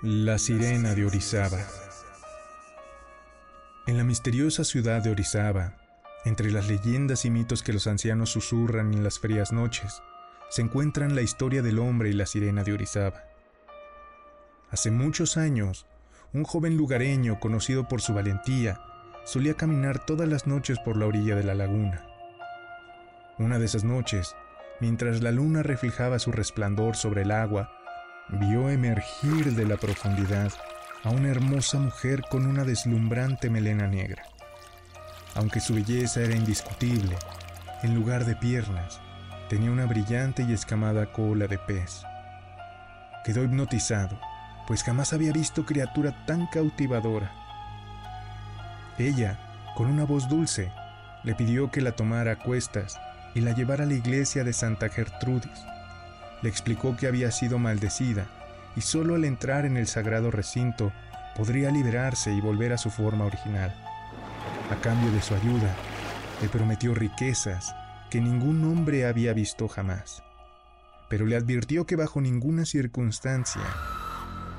La sirena de Orizaba. En la misteriosa ciudad de Orizaba, entre las leyendas y mitos que los ancianos susurran en las frías noches, se encuentran la historia del hombre y la sirena de Orizaba. Hace muchos años, un joven lugareño conocido por su valentía solía caminar todas las noches por la orilla de la laguna. Una de esas noches, mientras la luna reflejaba su resplandor sobre el agua, vio emergir de la profundidad a una hermosa mujer con una deslumbrante melena negra. Aunque su belleza era indiscutible, en lugar de piernas, tenía una brillante y escamada cola de pez. Quedó hipnotizado, pues jamás había visto criatura tan cautivadora. Ella, con una voz dulce, le pidió que la tomara a cuestas y la llevara a la iglesia de Santa Gertrudis le explicó que había sido maldecida y solo al entrar en el sagrado recinto podría liberarse y volver a su forma original. A cambio de su ayuda, le prometió riquezas que ningún hombre había visto jamás, pero le advirtió que bajo ninguna circunstancia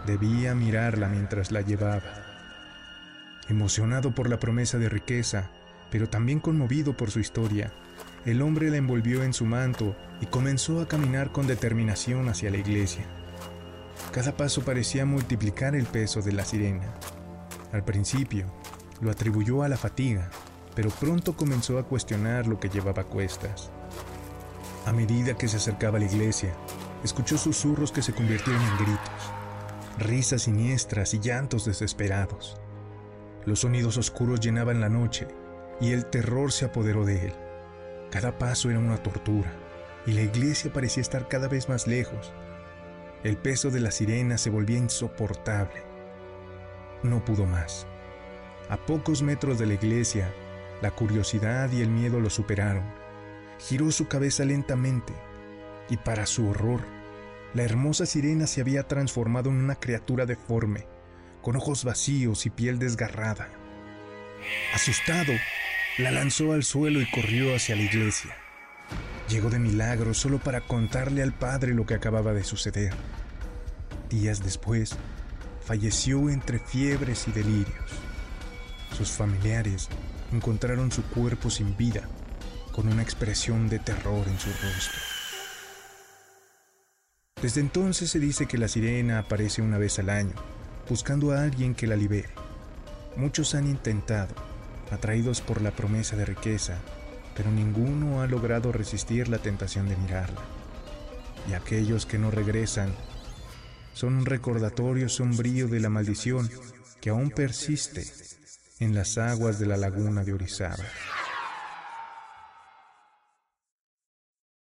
debía mirarla mientras la llevaba. Emocionado por la promesa de riqueza, pero también conmovido por su historia, el hombre la envolvió en su manto y comenzó a caminar con determinación hacia la iglesia. Cada paso parecía multiplicar el peso de la sirena. Al principio, lo atribuyó a la fatiga, pero pronto comenzó a cuestionar lo que llevaba a cuestas. A medida que se acercaba a la iglesia, escuchó susurros que se convirtieron en gritos, risas siniestras y llantos desesperados. Los sonidos oscuros llenaban la noche y el terror se apoderó de él. Cada paso era una tortura y la iglesia parecía estar cada vez más lejos. El peso de la sirena se volvía insoportable. No pudo más. A pocos metros de la iglesia, la curiosidad y el miedo lo superaron. Giró su cabeza lentamente y para su horror, la hermosa sirena se había transformado en una criatura deforme, con ojos vacíos y piel desgarrada. Asustado, la lanzó al suelo y corrió hacia la iglesia. Llegó de milagro solo para contarle al padre lo que acababa de suceder. Días después, falleció entre fiebres y delirios. Sus familiares encontraron su cuerpo sin vida, con una expresión de terror en su rostro. Desde entonces se dice que la sirena aparece una vez al año, buscando a alguien que la libere. Muchos han intentado, atraídos por la promesa de riqueza, pero ninguno ha logrado resistir la tentación de mirarla. Y aquellos que no regresan son un recordatorio sombrío de la maldición que aún persiste en las aguas de la laguna de Orizaba.